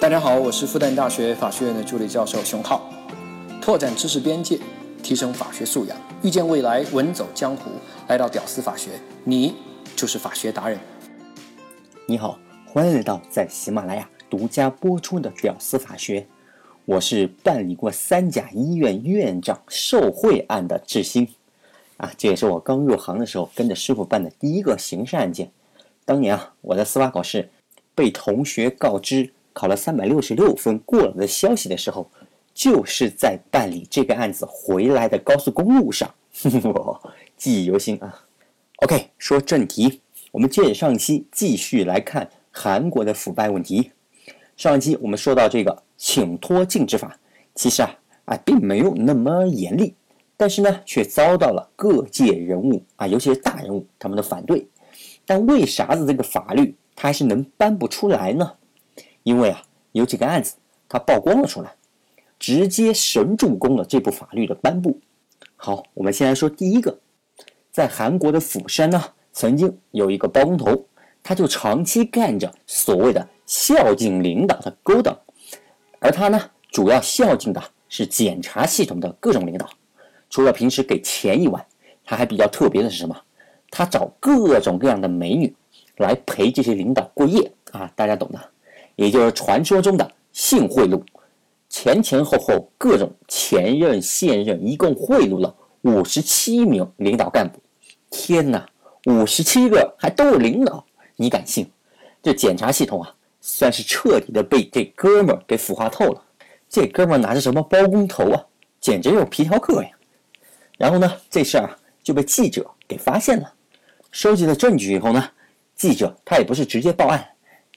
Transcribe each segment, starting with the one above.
大家好，我是复旦大学法学院的助理教授熊浩，拓展知识边界，提升法学素养，遇见未来，稳走江湖。来到屌丝法学，你就是法学达人。你好，欢迎来到在喜马拉雅独家播出的《屌丝法学》，我是办理过三甲医院院长受贿案的志新，啊，这也是我刚入行的时候跟着师傅办的第一个刑事案件。当年啊，我在司法考试被同学告知考了三百六十六分过了的消息的时候，就是在办理这个案子回来的高速公路上，我记忆犹新啊。OK，说正题，我们接着上一期继续来看韩国的腐败问题。上一期我们说到这个请托禁止法，其实啊啊并没有那么严厉，但是呢却遭到了各界人物啊，尤其是大人物他们的反对。但为啥子这个法律它还是能颁不出来呢？因为啊，有几个案子它曝光了出来，直接神助攻了这部法律的颁布。好，我们先来说第一个，在韩国的釜山呢，曾经有一个包工头，他就长期干着所谓的孝敬领导的勾当，而他呢，主要孝敬的是检察系统的各种领导，除了平时给钱以外，他还比较特别的是什么？他找各种各样的美女来陪这些领导过夜啊，大家懂的，也就是传说中的性贿赂，前前后后各种前任现任一共贿赂了五十七名领导干部。天哪，五十七个还都是领导，你敢信？这检察系统啊，算是彻底的被这哥们儿给腐化透了。这哥们儿拿着什么包工头啊，简直有皮条客呀！然后呢，这事儿啊就被记者给发现了。收集了证据以后呢，记者他也不是直接报案，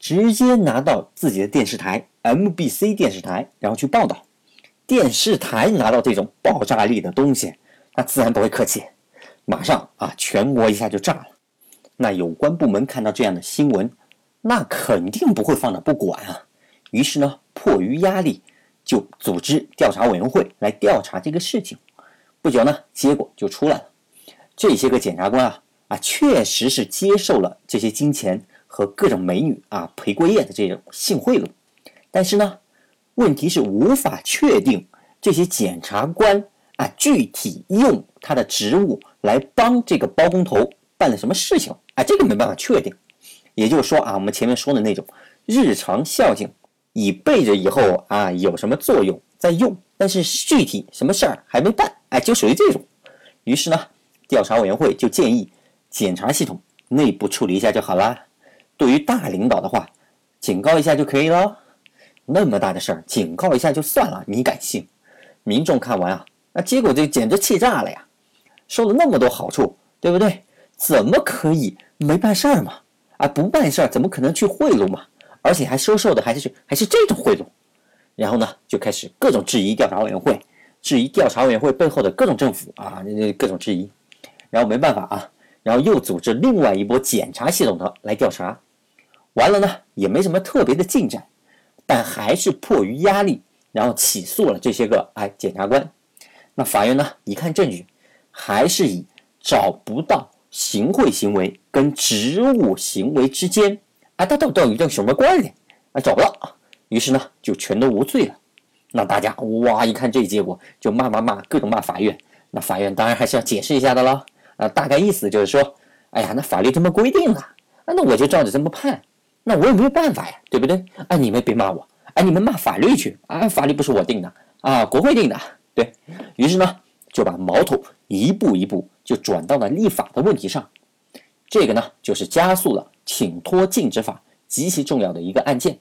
直接拿到自己的电视台 MBC 电视台，然后去报道。电视台拿到这种爆炸力的东西，那自然不会客气，马上啊，全国一下就炸了。那有关部门看到这样的新闻，那肯定不会放着不管啊。于是呢，迫于压力，就组织调查委员会来调查这个事情。不久呢，结果就出来了，这些个检察官啊。啊，确实是接受了这些金钱和各种美女啊陪过夜的这种性贿赂，但是呢，问题是无法确定这些检察官啊具体用他的职务来帮这个包工头办了什么事情啊，这个没办法确定。也就是说啊，我们前面说的那种日常孝敬，以备着以后啊有什么作用再用，但是具体什么事儿还没办，哎，就属于这种。于是呢，调查委员会就建议。检察系统内部处理一下就好了。对于大领导的话，警告一下就可以了。那么大的事儿，警告一下就算了，你敢信？民众看完啊，那结果就简直气炸了呀！收了那么多好处，对不对？怎么可以没办事儿嘛？啊，不办事儿怎么可能去贿赂嘛？而且还收受的还是还是这种贿赂。然后呢，就开始各种质疑调查委员会，质疑调查委员会背后的各种政府啊，各种质疑。然后没办法啊。然后又组织另外一波检查系统的来调查，完了呢也没什么特别的进展，但还是迫于压力，然后起诉了这些个哎检察官。那法院呢一看证据，还是以找不到行贿行为跟职务行为之间啊，它到底有什么关联啊？找不到，于是呢就全都无罪了。那大家哇一看这结果，就骂骂骂，各种骂法院。那法院当然还是要解释一下的了。啊，大概意思就是说，哎呀，那法律这么规定了，啊，那我就照着这么判，那我也没有办法呀，对不对？啊，你们别骂我，啊，你们骂法律去，啊，法律不是我定的，啊，国会定的，对于是呢，就把矛头一步一步就转到了立法的问题上，这个呢，就是加速了请托禁止法极其重要的一个案件，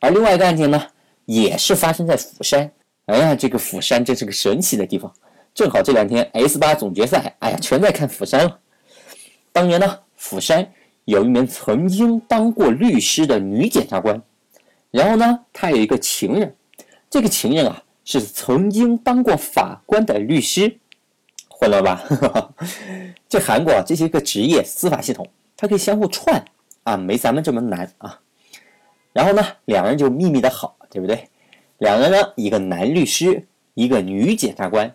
而另外一个案件呢，也是发生在釜山，哎呀，这个釜山真是个神奇的地方。正好这两天 S 八总决赛，哎呀，全在看釜山了。当年呢，釜山有一名曾经当过律师的女检察官，然后呢，她有一个情人，这个情人啊是曾经当过法官的律师，混了吧？这韩国啊，这些个职业司法系统，它可以相互串啊，没咱们这么难啊。然后呢，两人就秘密的好，对不对？两人呢，一个男律师，一个女检察官。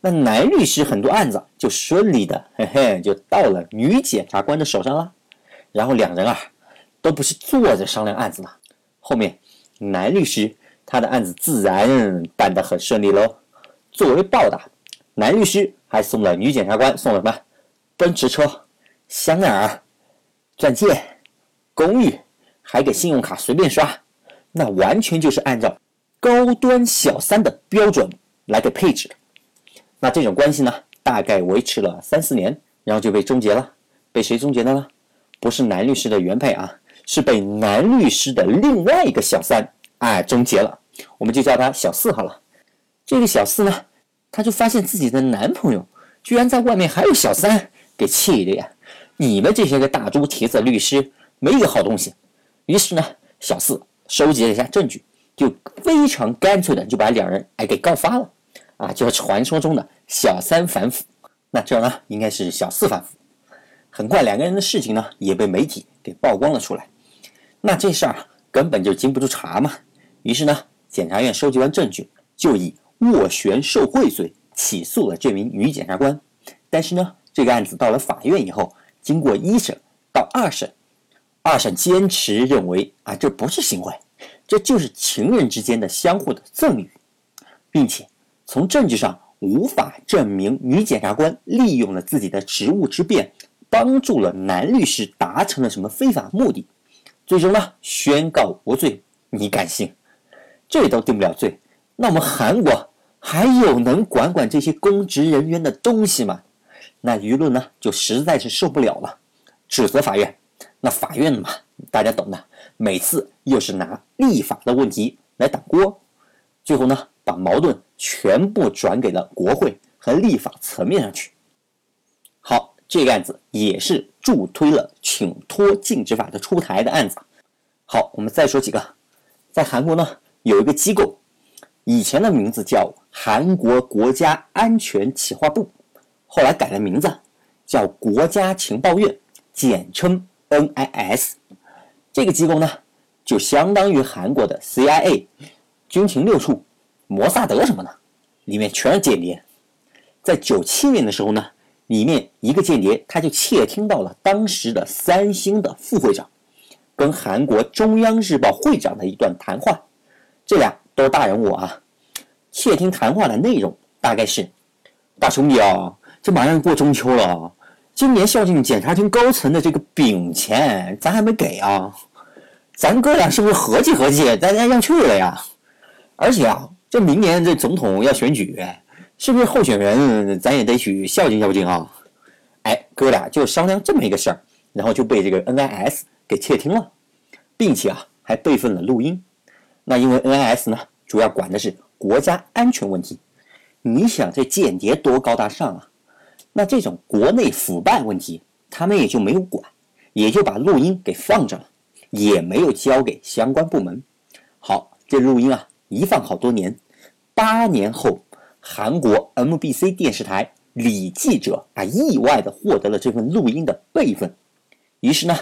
那男律师很多案子就顺利的，嘿嘿，就到了女检察官的手上了。然后两人啊，都不是坐着商量案子的，后面男律师，他的案子自然办得很顺利喽。作为报答，男律师还送了女检察官送了什么？奔驰车、香奈儿、钻戒、公寓，还给信用卡随便刷，那完全就是按照高端小三的标准来给配置的。那这种关系呢，大概维持了三四年，然后就被终结了。被谁终结的呢？不是男律师的原配啊，是被男律师的另外一个小三哎终结了。我们就叫他小四好了。这个小四呢，他就发现自己的男朋友居然在外面还有小三，给气的呀！你们这些个大猪蹄子律师没一个好东西。于是呢，小四收集了一下证据，就非常干脆的就把两人哎给告发了。啊，就是传说中的小三反腐，那这呢应该是小四反腐。很快，两个人的事情呢也被媒体给曝光了出来。那这事儿根本就经不住查嘛。于是呢，检察院收集完证据，就以斡旋受贿罪起诉了这名女检察官。但是呢，这个案子到了法院以后，经过一审到二审，二审坚持认为啊，这不是行贿，这就是情人之间的相互的赠与，并且。从证据上无法证明女检察官利用了自己的职务之便，帮助了男律师达成了什么非法目的，最终呢宣告无罪。你敢信？这都定不了罪，那我们韩国还有能管管这些公职人员的东西吗？那舆论呢就实在是受不了了，指责法院。那法院嘛，大家懂的，每次又是拿立法的问题来挡锅，最后呢把矛盾。全部转给了国会和立法层面上去。好，这个案子也是助推了请托禁止法的出台的案子。好，我们再说几个，在韩国呢有一个机构，以前的名字叫韩国国家安全企划部，后来改了名字叫国家情报院，简称 NIS。这个机构呢就相当于韩国的 CIA，军情六处。摩萨德什么的，里面全是间谍。在九七年的时候呢，里面一个间谍他就窃听到了当时的三星的副会长跟韩国中央日报会长的一段谈话，这俩都是大人物啊。窃听谈话的内容大概是：大兄弟啊，这马上过中秋了，今年孝敬检察厅高层的这个饼钱咱还没给啊，咱哥俩是不是合计合计，咱家让去了呀？而且啊。这明年这总统要选举，是不是候选人咱也得去孝敬孝敬啊？哎，哥俩就商量这么一个事儿，然后就被这个 NIS 给窃听了，并且啊还备份了录音。那因为 NIS 呢主要管的是国家安全问题，你想这间谍多高大上啊？那这种国内腐败问题他们也就没有管，也就把录音给放着了，也没有交给相关部门。好，这录音啊。一放好多年，八年后，韩国 MBC 电视台李记者啊意外的获得了这份录音的备份，于是呢，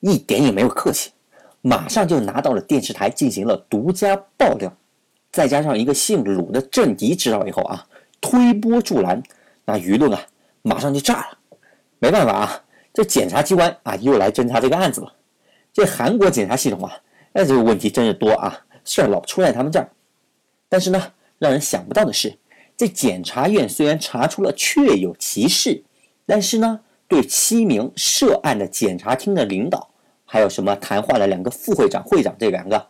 一点也没有客气，马上就拿到了电视台进行了独家爆料，再加上一个姓鲁的政敌知道以后啊，推波助澜，那舆论啊马上就炸了。没办法啊，这检察机关啊又来侦查这个案子了。这韩国检察系统啊，那这个问题真是多啊。事儿老出在他们这儿，但是呢，让人想不到的是，这检察院虽然查出了确有其事，但是呢，对七名涉案的检察厅的领导，还有什么谈话的两个副会长、会长这两个，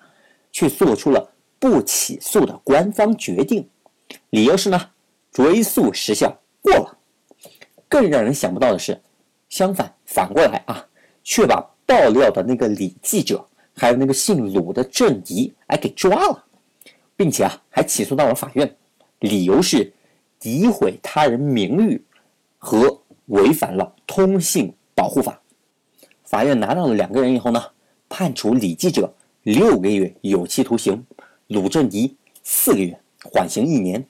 却做出了不起诉的官方决定，理由是呢，追诉时效过了。更让人想不到的是，相反反过来啊，却把爆料的那个李记者。还有那个姓鲁的政敌，哎，给抓了，并且啊，还起诉到了法院，理由是诋毁他人名誉和违反了通信保护法。法院拿到了两个人以后呢，判处李记者六个月有期徒刑，鲁振迪四个月，缓刑一年。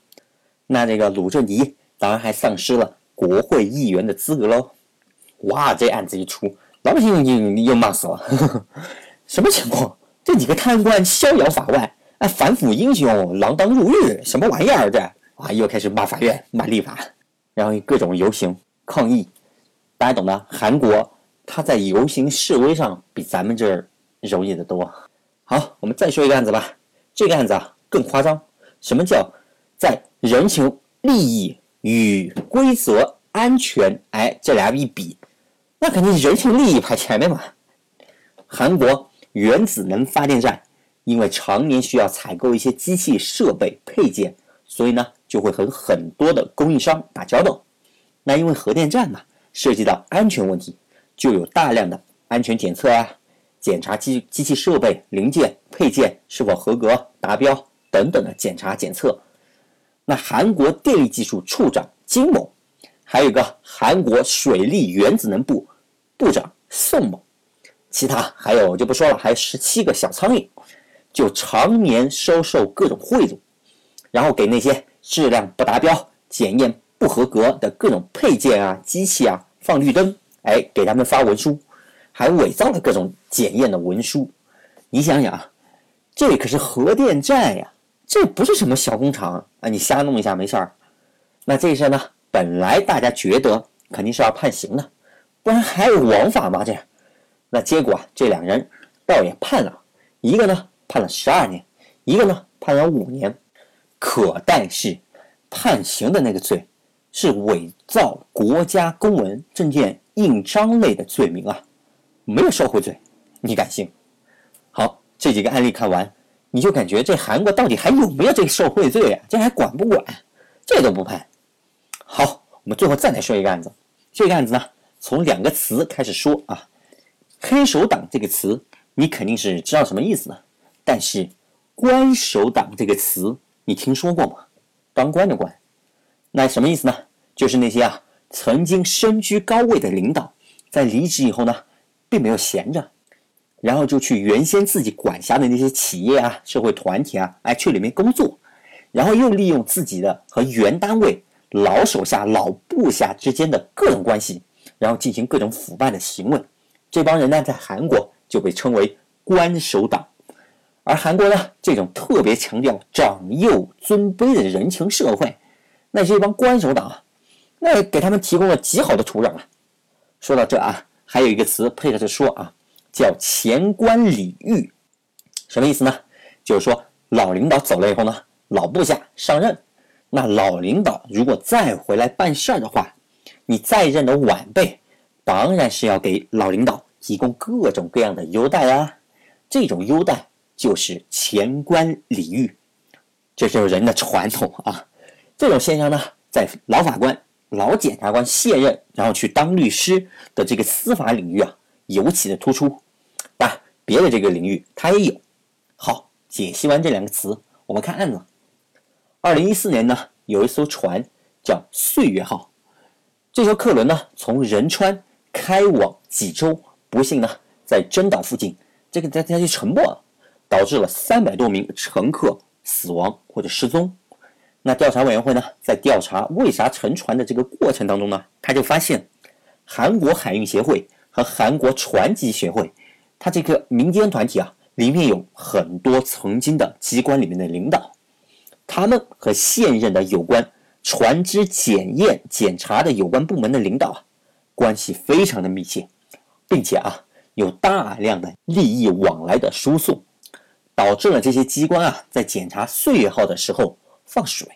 那这个鲁振迪当然还丧失了国会议员的资格喽。哇，这案子一出，老百姓又又骂死了呵呵。什么情况？这几个贪官逍遥法外，哎，反腐英雄锒铛入狱，什么玩意儿？这啊，又开始骂法院、骂立法，然后各种游行抗议。大家懂的，韩国他在游行示威上比咱们这儿容易得多。好，我们再说一个案子吧。这个案子啊更夸张。什么叫在人情、利益与规则、安全，哎，这俩一比，那肯定是人情利益排前面嘛。韩国原子能发电站因为常年需要采购一些机器设备配件，所以呢就会和很多的供应商打交道。那因为核电站嘛，涉及到安全问题，就有大量的安全检测啊，检查机机器设备零件配件是否合格达标等等的检查检测。那韩国电力技术处长金某，还有一个韩国水利原子能部部长宋某。其他还有就不说了，还有十七个小苍蝇，就常年收受各种贿赂，然后给那些质量不达标、检验不合格的各种配件啊、机器啊放绿灯，哎，给他们发文书，还伪造了各种检验的文书。你想想啊，这可是核电站呀，这不是什么小工厂啊，你瞎弄一下没事儿。那这事呢，本来大家觉得肯定是要判刑的，不然还有王法吗？这？那结果啊，这两人倒也判了，一个呢判了十二年，一个呢判了五年。可但是判刑的那个罪是伪造国家公文、证件印章类的罪名啊，没有受贿罪，你敢信？好，这几个案例看完，你就感觉这韩国到底还有没有这个受贿罪啊？这还管不管？这都不判。好，我们最后再来说一个案子。这个案子呢，从两个词开始说啊。黑手党这个词，你肯定是知道什么意思的。但是，官守党这个词，你听说过吗？当官的官，那什么意思呢？就是那些啊曾经身居高位的领导，在离职以后呢，并没有闲着，然后就去原先自己管辖的那些企业啊、社会团体啊，哎，去里面工作，然后又利用自己的和原单位老手下、老部下之间的各种关系，然后进行各种腐败的行为。这帮人呢，在韩国就被称为官守党，而韩国呢，这种特别强调长幼尊卑的人情社会，那是一帮官守党啊，那给他们提供了极好的土壤啊。说到这啊，还有一个词配合着说啊，叫前官礼遇，什么意思呢？就是说老领导走了以后呢，老部下上任，那老领导如果再回来办事儿的话，你在任的晚辈。当然是要给老领导提供各种各样的优待啊！这种优待就是前官礼遇，这就是人的传统啊。这种现象呢，在老法官、老检察官卸任然后去当律师的这个司法领域啊，尤其的突出。当然，别的这个领域它也有。好，解析完这两个词，我们看案子。二零一四年呢，有一艘船叫“岁月号”，这艘客轮呢，从仁川。开往济州，不幸呢，在真岛附近，这个在它就沉没了，导致了三百多名乘客死亡或者失踪。那调查委员会呢，在调查为啥沉船的这个过程当中呢，他就发现，韩国海运协会和韩国船级协会，它这个民间团体啊，里面有很多曾经的机关里面的领导，他们和现任的有关船只检验检查的有关部门的领导啊。关系非常的密切，并且啊有大量的利益往来的输送，导致了这些机关啊在检查“岁月号”的时候放水。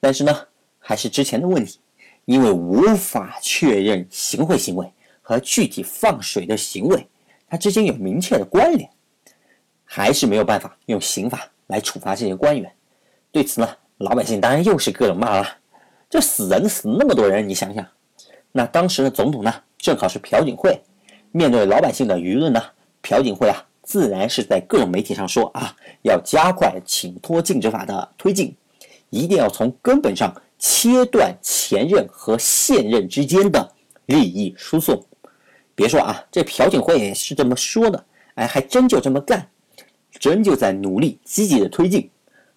但是呢，还是之前的问题，因为无法确认行贿行为和具体放水的行为，它之间有明确的关联，还是没有办法用刑法来处罚这些官员。对此呢，老百姓当然又是各种骂了，这死人死那么多人，你想想。那当时的总统呢，正好是朴槿惠。面对老百姓的舆论呢，朴槿惠啊，自然是在各种媒体上说啊，要加快请托禁止法的推进，一定要从根本上切断前任和现任之间的利益输送。别说啊，这朴槿惠也是这么说的，哎，还真就这么干，真就在努力积极的推进。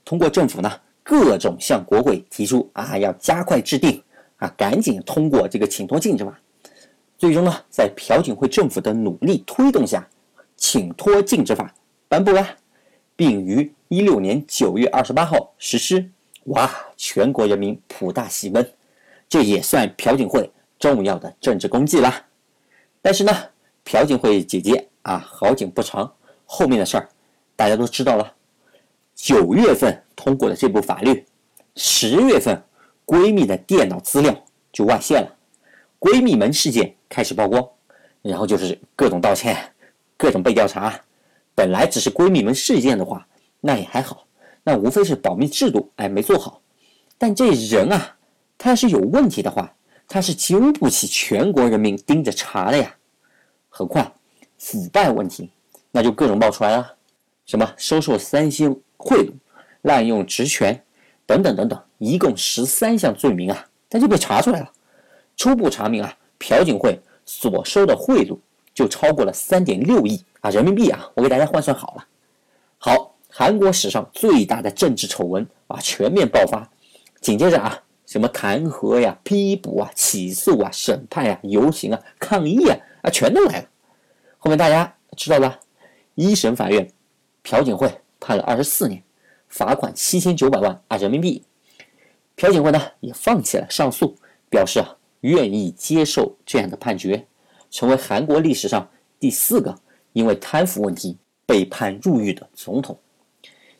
通过政府呢，各种向国会提出啊，要加快制定。啊，赶紧通过这个请托禁止法，最终呢，在朴槿惠政府的努力推动下，请托禁止法颁布了，并于一六年九月二十八号实施。哇，全国人民普大喜奔，这也算朴槿惠重要的政治功绩啦。但是呢，朴槿惠姐姐啊，好景不长，后面的事儿大家都知道了，九月份通过的这部法律，十月份闺蜜的电脑资料就外泄了，闺蜜门事件开始曝光，然后就是各种道歉，各种被调查。本来只是闺蜜门事件的话，那也还好，那无非是保密制度哎没做好。但这人啊，他要是有问题的话，他是经不起全国人民盯着查的呀。很快，腐败问题那就各种爆出来了，什么收受三星贿赂、滥用职权等等等等，一共十三项罪名啊，他就被查出来了。初步查明啊，朴槿惠所收的贿赂就超过了三点六亿啊人民币啊，我给大家换算好了。好，韩国史上最大的政治丑闻啊全面爆发，紧接着啊。什么弹劾呀、批捕啊、起诉啊、审判呀、游行啊、抗议啊啊，全都来了。后面大家知道吧？一审法院，朴槿惠判了二十四年，罚款七千九百万啊人民币。朴槿惠呢也放弃了上诉，表示啊愿意接受这样的判决，成为韩国历史上第四个因为贪腐问题被判入狱的总统。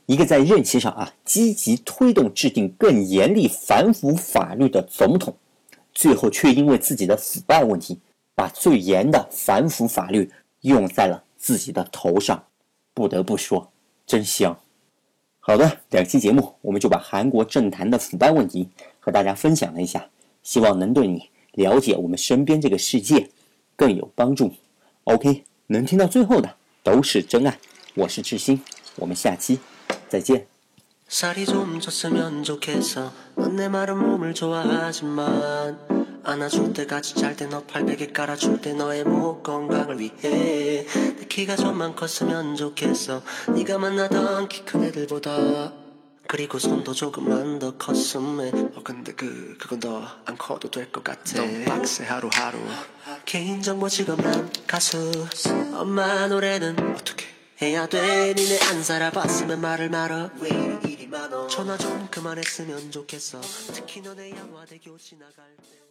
一个在任期上啊积极推动制定更严厉反腐法律的总统，最后却因为自己的腐败问题，把最严的反腐法律用在了自己的头上，不得不说，真香。好的，两期节目我们就把韩国政坛的腐败问题和大家分享了一下，希望能对你了解我们身边这个世界更有帮助。OK，能听到最后的都是真爱。我是志新，我们下期。再见。살이 좀 쪘으면 좋겠어 넌 내 마른 몸을 좋아하지만 안아줄 때까지 잘 때 너 팔베개 깔아줄 때 너의 목 건강을 위해 내 키가 좀만 컸으면 좋겠어 네가 만나던 키 큰 애들보다 그리고 손도 조금만 더 컸으면 어 근데 그 그건 더 안 커도 될 것 같아 너무 빡세 하루하루 개인정보 지급난 가수. 엄마 노래는 어떻게 해야 돼? 니네 안 살아봤으면 말을 말어 왜 이리 많어 전화 좀 그만했으면 좋겠어. 특히 너네 양화대교 지나갈 때